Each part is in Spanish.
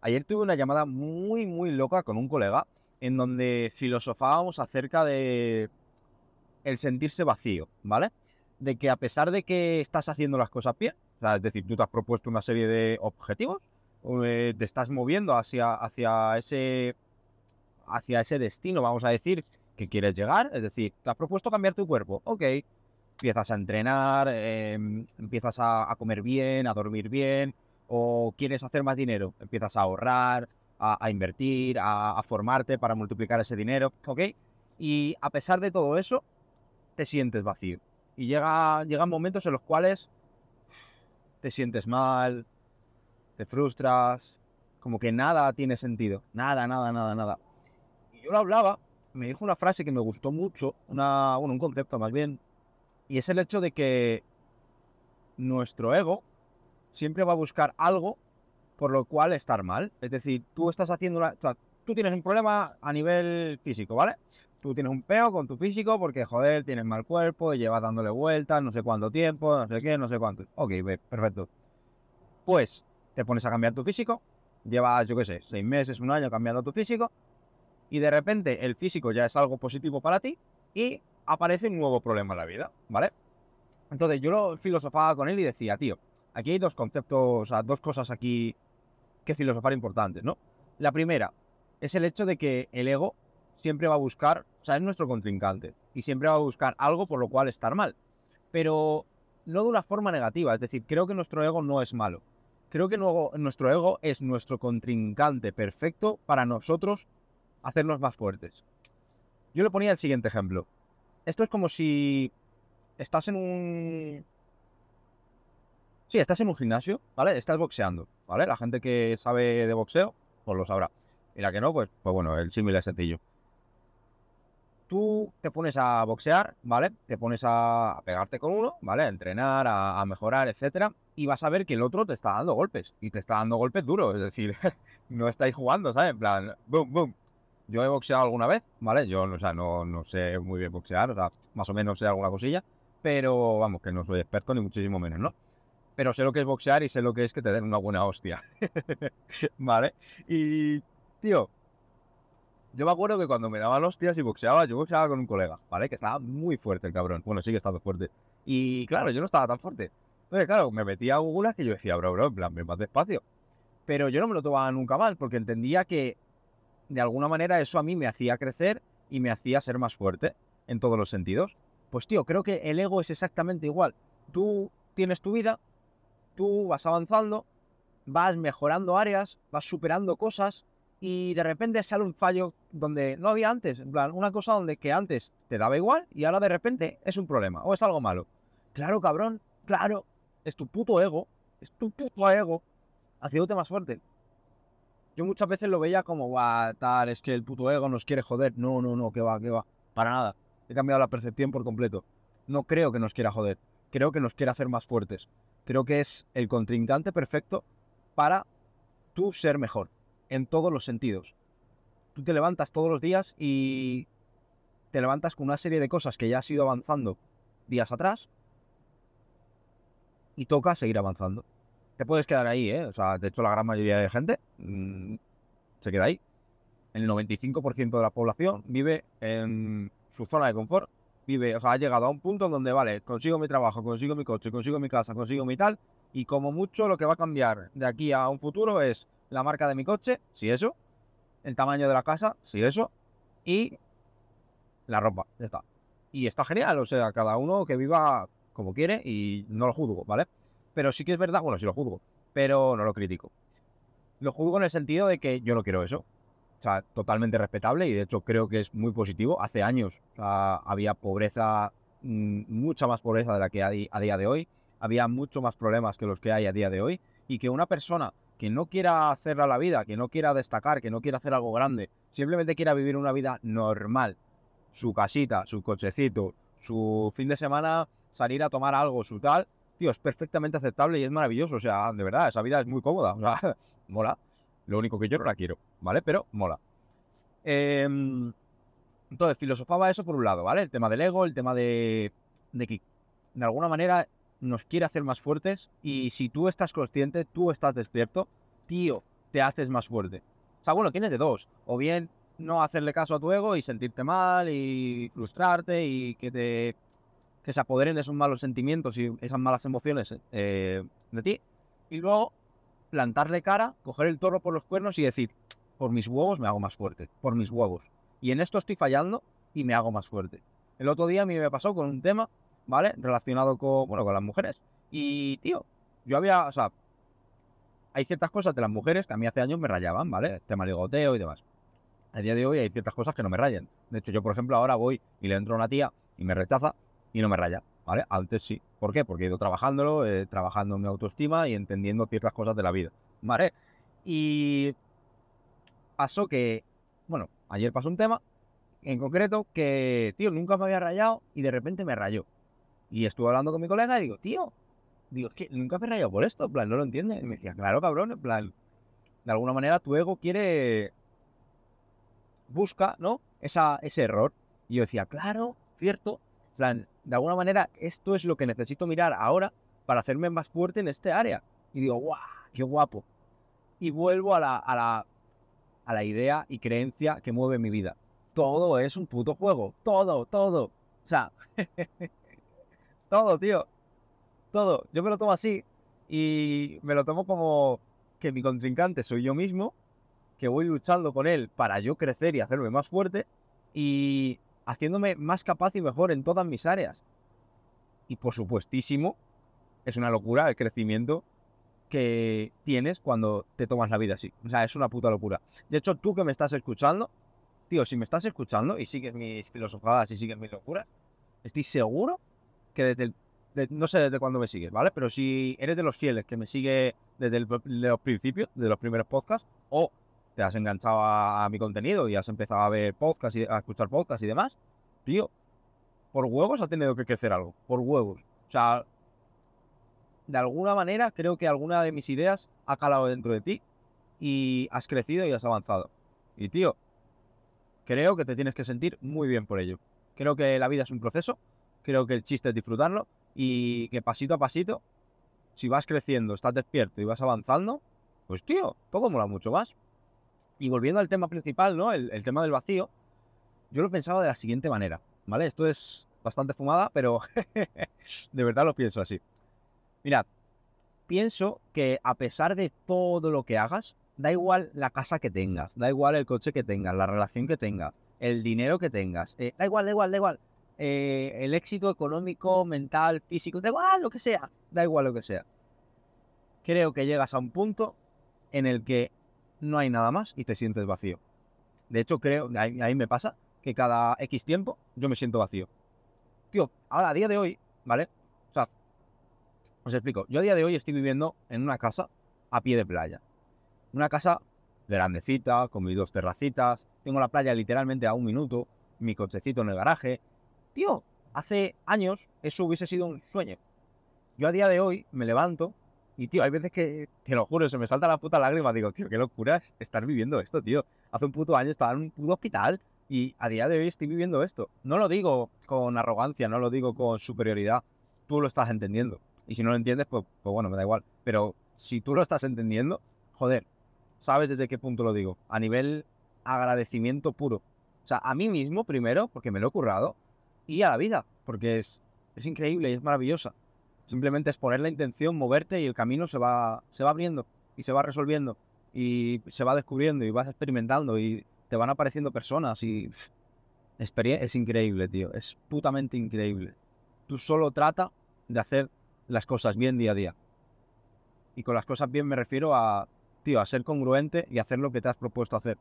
Ayer tuve una llamada muy, muy loca con un colega en donde filosofábamos acerca de el sentirse vacío, ¿vale? De que a pesar de que estás haciendo las cosas bien, es decir, tú te has propuesto una serie de objetivos, eh, te estás moviendo hacia, hacia, ese, hacia ese destino, vamos a decir, que quieres llegar, es decir, te has propuesto cambiar tu cuerpo, ok, empiezas a entrenar, em, empiezas a, comer bien, a dormir bien, o quieres hacer más dinero, empiezas a ahorrar, a, invertir, a, formarte para multiplicar ese dinero, ¿ok? Y a pesar de todo eso, te sientes vacío. Y llega, llegan momentos en los cuales te sientes mal, te frustras, como que nada tiene sentido, nada, nada, nada, nada. Y yo lo hablaba, me dijo una frase que me gustó mucho, una, bueno, un concepto más bien, y es el hecho de que nuestro ego siempre va a buscar algo por lo cual estar mal. Es decir, tú estás haciendo una... tú tienes un problema a nivel físico, ¿vale? Tú tienes un peo con tu físico porque, joder, tienes mal cuerpo y llevas dándole vueltas no sé cuánto tiempo, no sé qué, no sé cuánto. Ok, perfecto. Pues te pones a cambiar tu físico, llevas, yo qué sé, seis meses, un año cambiando tu físico, y de repente el físico ya es algo positivo para ti y aparece un nuevo problema en la vida, ¿vale? Entonces yo lo filosofaba con él y decía, tío, aquí hay dos conceptos, dos cosas aquí que filosofar importantes, ¿no? La primera es el hecho de que el ego siempre va a buscar, o sea, es nuestro contrincante y siempre va a buscar algo por lo cual estar mal, pero no de una forma negativa, es decir, creo que nuestro ego no es malo. Creo que nuestro ego es nuestro contrincante perfecto para nosotros hacernos más fuertes. Yo le ponía el siguiente ejemplo. Esto es como si estás en un... Sí, estás en un gimnasio, ¿vale? Estás boxeando, ¿vale? La gente que sabe de boxeo, pues lo sabrá. Y la que no, pues, pues bueno, el símil es sencillo. Tú te pones a boxear, ¿vale? Te pones a, pegarte con uno, ¿vale? A entrenar, a, mejorar, etcétera. Y vas a ver que el otro te está dando golpes. Y te está dando golpes duros. Es decir, no estáis jugando, ¿sabes? En plan, boom, boom, yo he boxeado alguna vez, ¿vale? Yo, o sea, no, no sé muy bien boxear, o sea, más o menos sé alguna cosilla, pero vamos, que no soy experto ni muchísimo menos, ¿no? Pero sé lo que es boxear y sé lo que es que te den una buena hostia, ¿vale? Y, tío, yo me acuerdo que cuando me daban hostias y boxeaba, yo boxeaba con un colega, ¿vale? Que estaba muy fuerte el cabrón. Bueno, sigue estando fuerte. Y claro, yo no estaba tan fuerte. Entonces, claro, me metía a Google que yo decía, bro, bro, en plan, ven más despacio. Pero yo no me lo tomaba nunca mal, porque entendía que de alguna manera eso a mí me hacía crecer y me hacía ser más fuerte en todos los sentidos. Pues tío, creo que el ego es exactamente igual. Tú tienes tu vida, tú vas avanzando, vas mejorando áreas, vas superando cosas y de repente sale un fallo donde no había antes. En plan, una cosa donde que antes te daba igual y ahora de repente es un problema o es algo malo. Claro, cabrón, claro, es tu puto ego, es tu puto ego haciéndote más fuerte yo muchas veces lo veía como, va, tal, es que el puto ego nos quiere joder. No, no, no, que va, que va. Para nada. He cambiado la percepción por completo. No creo que nos quiera joder. Creo que nos quiere hacer más fuertes. Creo que es el contrincante perfecto para tú ser mejor. En todos los sentidos. Tú te levantas todos los días y te levantas con una serie de cosas que ya has ido avanzando días atrás y toca seguir avanzando te puedes quedar ahí, ¿eh? O sea, de hecho, la gran mayoría de gente mm, se queda ahí. El 95% de la población vive en su zona de confort. Vive, o sea, ha llegado a un punto en donde, vale, consigo mi trabajo, consigo mi coche, consigo mi casa, consigo mi tal, y como mucho lo que va a cambiar de aquí a un futuro es la marca de mi coche, si eso, el tamaño de la casa, si eso, y la ropa, ya está. Y está genial, o sea, cada uno que viva como quiere y no lo juzgo, ¿vale? Pero sí que es verdad, bueno, sí lo juzgo, pero no lo critico. Lo juzgo en el sentido de que yo no quiero eso. Sea, totalmente respetable y de hecho creo que es muy positivo. Hace años había pobreza, mm, mucha más pobreza de la que hay a día de hoy. Había mucho más problemas que los que hay a día de hoy. Y que una persona que no quiera hacer la vida, que no quiera destacar, que no quiera hacer algo grande, simplemente quiera vivir una vida normal, su casita, su cochecito, su fin de semana salir a tomar algo, su tal, tío, es perfectamente aceptable y es maravilloso. O sea, de verdad, esa vida es muy cómoda. O sea, mola. Lo único que yo no la quiero, ¿vale? Pero mola. Em, entonces, filosofaba eso por un lado, ¿vale? El tema del ego, el tema de, de que de alguna manera nos quiere hacer más fuertes y si tú estás consciente, tú estás despierto, tío, te haces más fuerte. O sea, bueno, tienes de dos. O bien no hacerle caso a tu ego y sentirte mal y frustrarte y que te que se apoderen esos malos sentimientos y esas malas emociones eh, de ti. Y luego plantarle cara, coger el toro por los cuernos y decir, por mis huevos me hago más fuerte, por mis huevos. Y en esto estoy fallando y me hago más fuerte. El otro día a mí me pasó con un tema, ¿vale? Relacionado con, bueno, con las mujeres. Y, tío, yo había, o sea, hay ciertas cosas de las mujeres que a mí hace años me rayaban, ¿vale? Tema ligoteo y demás. A día de hoy hay ciertas cosas que no me rayan. De hecho, yo, por ejemplo, ahora voy y le entro a una tía y me rechaza y no me raya, ¿vale? Antes sí. ¿Por qué? Porque he ido trabajándolo, eh, trabajando en mi autoestima y entendiendo ciertas cosas de la vida, ¿vale? Y pasó que, bueno, ayer pasó un tema en concreto que, tío, nunca me había rayado y de repente me rayó. Y estuve hablando con mi colega y digo, tío, digo, es que nunca me he rayado por esto, en plan, no lo entiendes. Y me decía, claro, cabrón, en plan, de alguna manera tu ego quiere, busca, ¿no? Esa, ese error. Y yo decía, claro, cierto, plan, de alguna manera, esto es lo que necesito mirar ahora para hacerme más fuerte en este área. Y digo, ¡guau! ¡Qué guapo! Y vuelvo a la, a la, a la idea y creencia que mueve mi vida. Todo es un puto juego. Todo, todo. O sea, todo, tío. Todo. Yo me lo tomo así y me lo tomo como que mi contrincante soy yo mismo, que voy luchando con él para yo crecer y hacerme más fuerte. Y haciéndome más capaz y mejor en todas mis áreas. Y por supuestísimo, es una locura el crecimiento que tienes cuando te tomas la vida así. O sea, es una puta locura. De hecho, tú que me estás escuchando, tío, si me estás escuchando y sigues mis filosofadas y sigues mis locuras, estoy seguro que desde el... no sé desde cuándo me sigues, ¿vale? Pero si eres de los fieles que me sigue desde los principios, de los primeros podcasts, o te has enganchado a, mi contenido y has empezado a ver podcast y a escuchar podcast y demás, tío, por huevos ha tenido que crecer algo, por huevos. O sea, de alguna manera creo que alguna de mis ideas ha calado dentro de ti y has crecido y has avanzado. Y tío, creo que te tienes que sentir muy bien por ello. Creo que la vida es un proceso, creo que el chiste es disfrutarlo y que pasito a pasito, si vas creciendo, estás despierto y vas avanzando, pues tío, todo mola mucho más. Y volviendo al tema principal, ¿no? El, tema del vacío, yo lo pensaba de la siguiente manera, ¿vale? Esto es bastante fumada, pero de verdad lo pienso así. Mirad, pienso que a pesar de todo lo que hagas, da igual la casa que tengas, da igual el coche que tengas, la relación que tengas, el dinero que tengas, eh, da igual, da igual, da igual. Eh, el éxito económico, mental, físico, da igual lo que sea, da igual lo que sea. Creo que llegas a un punto en el que no hay nada más y te sientes vacío. De hecho, creo, ahí, ahí me pasa, que cada X tiempo yo me siento vacío. Tío, ahora a día de hoy, ¿vale? O sea, os explico. Yo a día de hoy estoy viviendo en una casa a pie de playa. Una casa grandecita, con mis dos terracitas. Tengo la playa literalmente a un minuto. Mi cochecito en el garaje. Tío, hace años eso hubiese sido un sueño. Yo a día de hoy me levanto y, tío, hay veces que, te lo juro, se me salta la puta lágrima. Digo, tío, qué locura es estar viviendo esto, tío. Hace un puto año estaba en un puto hospital y a día de hoy estoy viviendo esto. No lo digo con arrogancia, no lo digo con superioridad. Tú lo estás entendiendo. Y si no lo entiendes, pues, pues bueno, me da igual. Pero si tú lo estás entendiendo, joder, sabes desde qué punto lo digo. A nivel agradecimiento puro. O sea, a mí mismo primero, porque me lo he currado, y a la vida, porque es, es increíble y es maravillosa. Simplemente es poner la intención, moverte y el camino se va, se va abriendo y se va resolviendo y se va descubriendo y vas experimentando y te van apareciendo personas y es increíble, tío. Es putamente increíble. Tú solo trata de hacer las cosas bien día a día. Y con las cosas bien me refiero a, tío, a ser congruente y hacer lo que te has propuesto hacer.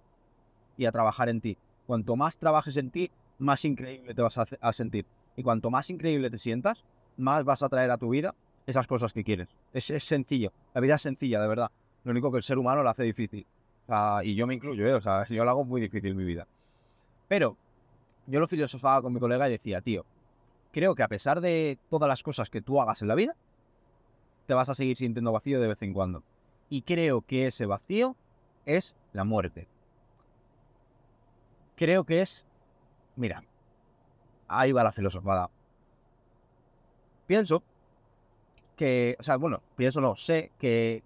Y a trabajar en ti. Cuanto más trabajes en ti, más increíble te vas a sentir. Y cuanto más increíble te sientas, más vas a traer a tu vida esas cosas que quieres. Es, sencillo. La vida es sencilla, de verdad. Lo único que el ser humano lo hace difícil. y yo me incluyo, ¿eh? O sea, yo lo hago muy difícil mi vida. Pero yo lo filosofaba con mi colega y decía, tío, creo que a pesar de todas las cosas que tú hagas en la vida, te vas a seguir sintiendo vacío de vez en cuando. Y creo que ese vacío es la muerte. Creo que es... Mira, ahí va la filosofada pienso que, o sea, bueno, pienso no, sé que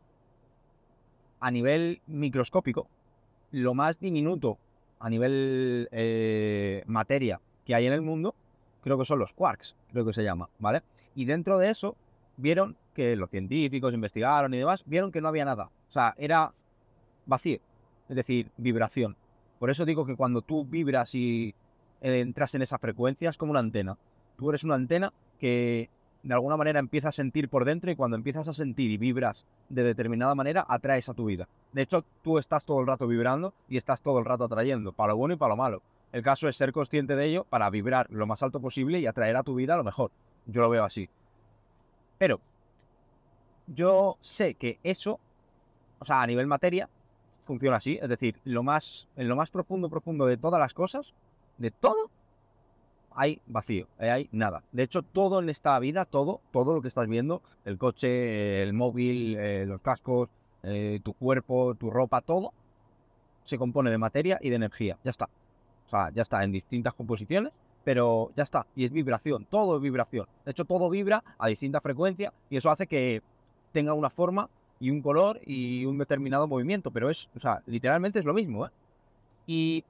a nivel microscópico, lo más diminuto a nivel eh, materia que hay en el mundo, creo que son los quarks, creo que se llama, ¿vale? Y dentro de eso vieron que los científicos investigaron y demás, vieron que no había nada. O sea, era vacío, es decir, vibración. Por eso digo que cuando tú vibras y entras en esa frecuencia es como una antena. Tú eres una antena que de alguna manera empiezas a sentir por dentro y cuando empiezas a sentir y vibras de determinada manera, atraes a tu vida. De hecho, tú estás todo el rato vibrando y estás todo el rato atrayendo, para lo bueno y para lo malo. El caso es ser consciente de ello para vibrar lo más alto posible y atraer a tu vida lo mejor. Yo lo veo así. Pero yo sé que eso, o sea, a nivel materia, funciona así. Es decir, lo más, en lo más profundo, profundo de todas las cosas, de todo, hay vacío, hay nada. De hecho, todo en esta vida, todo, todo lo que estás viendo, el coche, el móvil, eh, los cascos, eh, tu cuerpo, tu ropa, todo, se compone de materia y de energía. Ya está. O sea, ya está en distintas composiciones, pero ya está. Y es vibración, todo es vibración. De hecho, todo vibra a distinta frecuencia y eso hace que tenga una forma y un color y un determinado movimiento. Pero es, o sea, literalmente es lo mismo, ¿eh? Y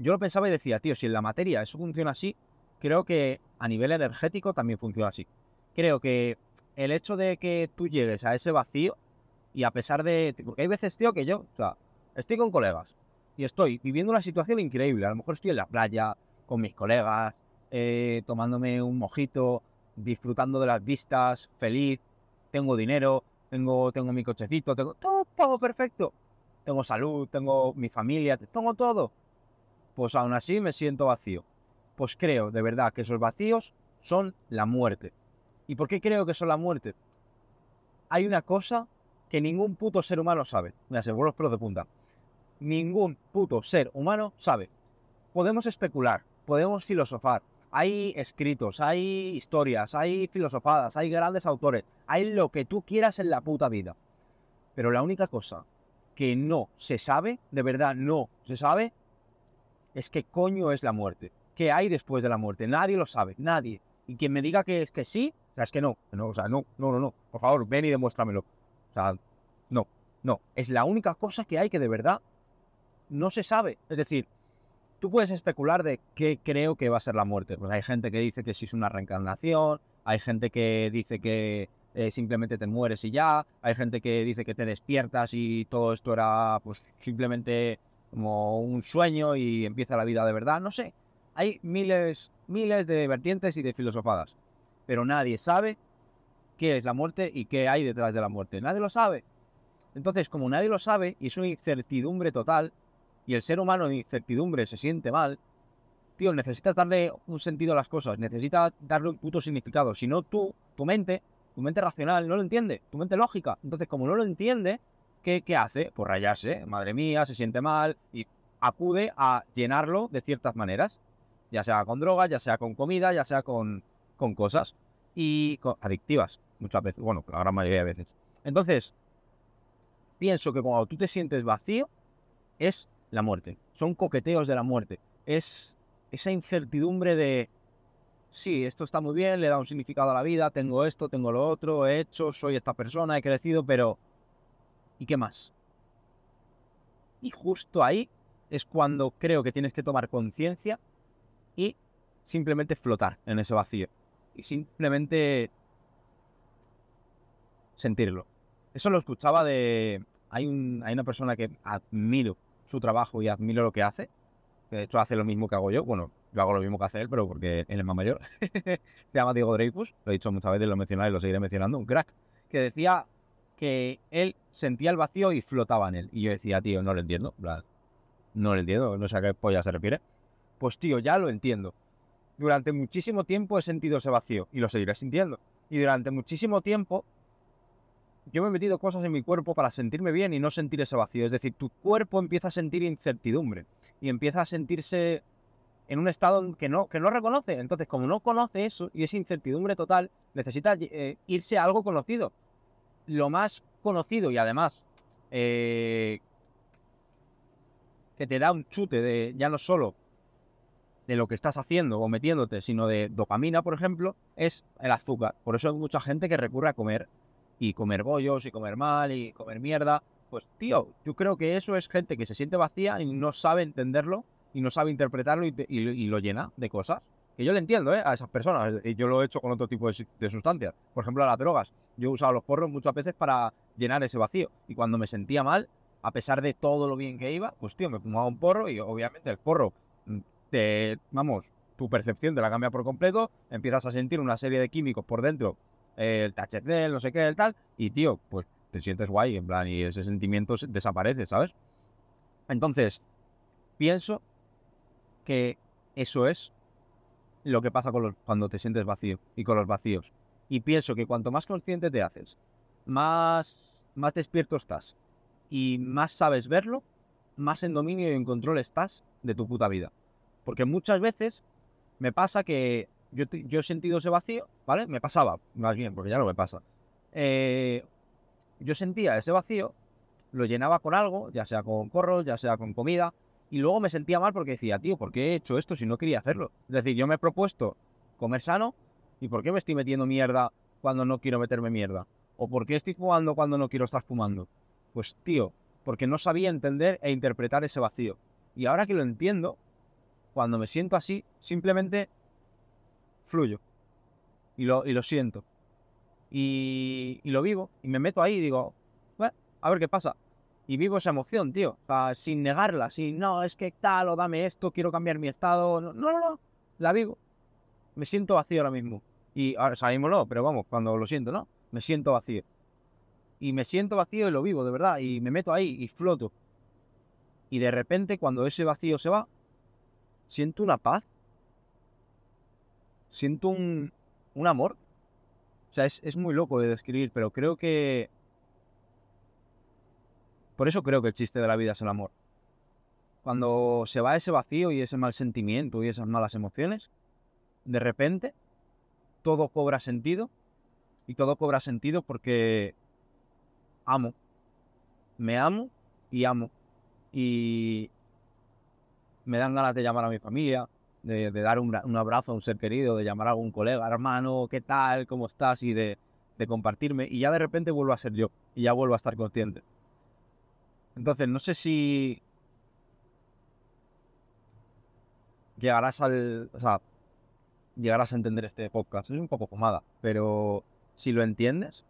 yo lo pensaba y decía, tío, si en la materia eso funciona así, creo que a nivel energético también funciona así. Creo que el hecho de que tú llegues a ese vacío y a pesar de... Porque hay veces, tío, que yo, o sea, estoy con colegas y estoy viviendo una situación increíble. A lo mejor estoy en la playa con mis colegas, eh, tomándome un mojito, disfrutando de las vistas, feliz, tengo dinero, tengo, tengo mi cochecito, tengo todo, todo perfecto. Tengo salud, tengo mi familia, tengo todo. Pues aún así me siento vacío. Pues creo de verdad que esos vacíos son la muerte. ¿Y por qué creo que son la muerte? Hay una cosa que ningún puto ser humano sabe. Me aseguro los pelos de punta ningún puto ser humano sabe. Podemos especular, podemos filosofar. Hay escritos, hay historias, hay filosofadas, hay grandes autores, hay lo que tú quieras en la puta vida. Pero la única cosa que no se sabe, de verdad no se sabe, es qué coño es la muerte. ¿Qué hay después de la muerte? Nadie lo sabe, nadie. Y quien me diga que es que sí, o sea, es que no, no, o sea, no, no, no, no. Por favor, ven y demuéstramelo. O sea, no, no. Es la única cosa que hay que de verdad no se sabe. Es decir, tú puedes especular de qué creo que va a ser la muerte. Pues hay gente que dice que si es una reencarnación, hay gente que dice que eh, simplemente te mueres y ya, hay gente que dice que te despiertas y todo esto era pues simplemente como un sueño y empieza la vida de verdad, no sé. Hay miles, miles de vertientes y de filosofadas, pero nadie sabe qué es la muerte y qué hay detrás de la muerte. Nadie lo sabe. Entonces, como nadie lo sabe y es una incertidumbre total, y el ser humano en incertidumbre se siente mal, tío, necesitas darle un sentido a las cosas, necesitas darle un puto significado. Si no, tú, tu mente, tu mente racional, no lo entiende, tu mente lógica. Entonces, como no lo entiende, ¿qué, qué hace? Pues rayarse, madre mía, se siente mal y acude a llenarlo de ciertas maneras, ya sea con drogas, ya sea con comida, ya sea con, con cosas y adictivas, muchas veces, bueno, la gran mayoría de veces. Entonces, pienso que cuando tú te sientes vacío, es la muerte. Son coqueteos de la muerte. Es esa incertidumbre de, sí, esto está muy bien, le da un significado a la vida, tengo esto, tengo lo otro, he hecho, soy esta persona, he crecido, pero ¿y qué más? Y justo ahí es cuando creo que tienes que tomar conciencia y simplemente flotar en ese vacío. Y simplemente sentirlo. Eso lo escuchaba de... Hay, un, hay una persona que admiro su trabajo y admiro lo que hace. De hecho, hace lo mismo que hago yo. Bueno, yo hago lo mismo que hace él, pero porque él es más mayor. Se llama Diego Dreyfus. Lo he dicho muchas veces, lo he mencionado y lo seguiré mencionando. Un crack. Que decía que él sentía el vacío y flotaba en él. Y yo decía, tío, no lo entiendo. No lo entiendo. No sé a qué polla se refiere. Pues, tío, ya lo entiendo. Durante muchísimo tiempo he sentido ese vacío y lo seguiré sintiendo. Y durante muchísimo tiempo yo me he metido cosas en mi cuerpo para sentirme bien y no sentir ese vacío. Es decir, tu cuerpo empieza a sentir incertidumbre y empieza a sentirse en un estado que no, que no reconoce. Entonces, como no conoce eso y es incertidumbre total, necesita eh, irse a algo conocido. Lo más conocido y además eh, que te da un chute de ya no solo de lo que estás haciendo o metiéndote, sino de dopamina, por ejemplo, es el azúcar. Por eso hay mucha gente que recurre a comer y comer bollos y comer mal y comer mierda. Pues tío, yo creo que eso es gente que se siente vacía y no sabe entenderlo y no sabe interpretarlo y, lo llena de cosas. Que yo le entiendo ¿eh? a esas personas. Yo lo he hecho con otro tipo de, sustancias. Por ejemplo, a las drogas. Yo he usado los porros muchas veces para llenar ese vacío. Y cuando me sentía mal, a pesar de todo lo bien que iba, pues tío, me fumaba un porro y obviamente el porro mm, te, vamos, tu percepción te la cambia por completo, empiezas a sentir una serie de químicos por dentro, el THC, el no sé qué, el tal, y tío, pues te sientes guay, en plan, y ese sentimiento desaparece, ¿sabes? Entonces, pienso que eso es lo que pasa con cuando te sientes vacío y con los vacíos. Y pienso que cuanto más consciente te haces, más, más despierto estás y más sabes verlo, más en dominio y en control estás de tu puta vida. Porque muchas veces me pasa que yo, yo he sentido ese vacío, ¿vale? Me pasaba, más bien, porque ya no me pasa. Eh, yo sentía ese vacío, lo llenaba con algo, ya sea con corros, ya sea con comida, y luego me sentía mal porque decía, tío, ¿por qué he hecho esto si no quería hacerlo? Es decir, yo me he propuesto comer sano, ¿y por qué me estoy metiendo mierda cuando no quiero meterme mierda? ¿O por qué estoy fumando cuando no quiero estar fumando? Pues, tío, porque no sabía entender e interpretar ese vacío. Y ahora que lo entiendo, cuando me siento así, simplemente fluyo. Y lo, y lo siento. Y, y, lo vivo. Y me meto ahí y digo, a ver qué pasa. Y vivo esa emoción, tío. O sea, sin negarla, sin, no, es que tal, o dame esto, quiero cambiar mi estado. No, no, no. La vivo. Me siento vacío ahora mismo. Y ahora salimos no, pero vamos, cuando lo siento, ¿no? Me siento vacío. Y me siento vacío y lo vivo, de verdad. Y me meto ahí y floto. Y de repente, cuando ese vacío se va, siento una paz. Siento un, un amor. O sea, es, es muy loco de describir, pero creo que... Por eso creo que el chiste de la vida es el amor. Cuando se va ese vacío y ese mal sentimiento y esas malas emociones, de repente todo cobra sentido. Y todo cobra sentido porque amo. Me amo y amo. Y, me dan ganas de llamar a mi familia, de, dar un, abrazo a un ser querido, de llamar a algún colega, hermano, ¿qué tal? ¿Cómo estás? Y de, compartirme. Y ya de repente vuelvo a ser yo y ya vuelvo a estar consciente. Entonces, no sé si llegarás al. O sea, llegarás a entender este podcast. Es un poco fumada, pero si lo entiendes,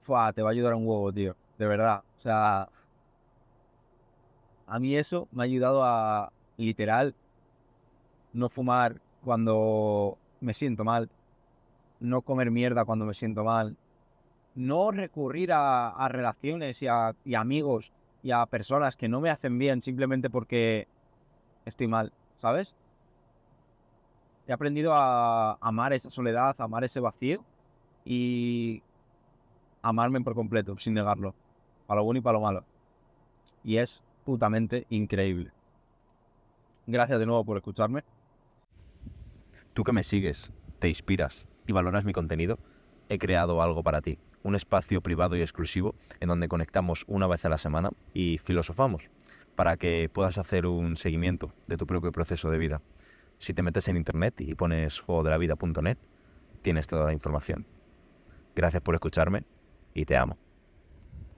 te va a ayudar un huevo, tío. De verdad. O sea, a mí eso me ha ayudado a, literal, no fumar cuando me siento mal, no comer mierda cuando me siento mal, no recurrir a, relaciones y a, amigos y a personas que no me hacen bien simplemente porque estoy mal, ¿sabes? He aprendido a amar esa soledad, a amar ese vacío y amarme por completo, sin negarlo, para lo bueno y para lo malo. Y es putamente increíble. Gracias de nuevo por escucharme. Tú que me sigues, te inspiras y valoras mi contenido, he creado algo para ti, un espacio privado y exclusivo en donde conectamos una vez a la semana y filosofamos para que puedas hacer un seguimiento de tu propio proceso de vida. Si te metes en internet y pones juegodelavida.net, tienes toda la información. Gracias por escucharme y te amo.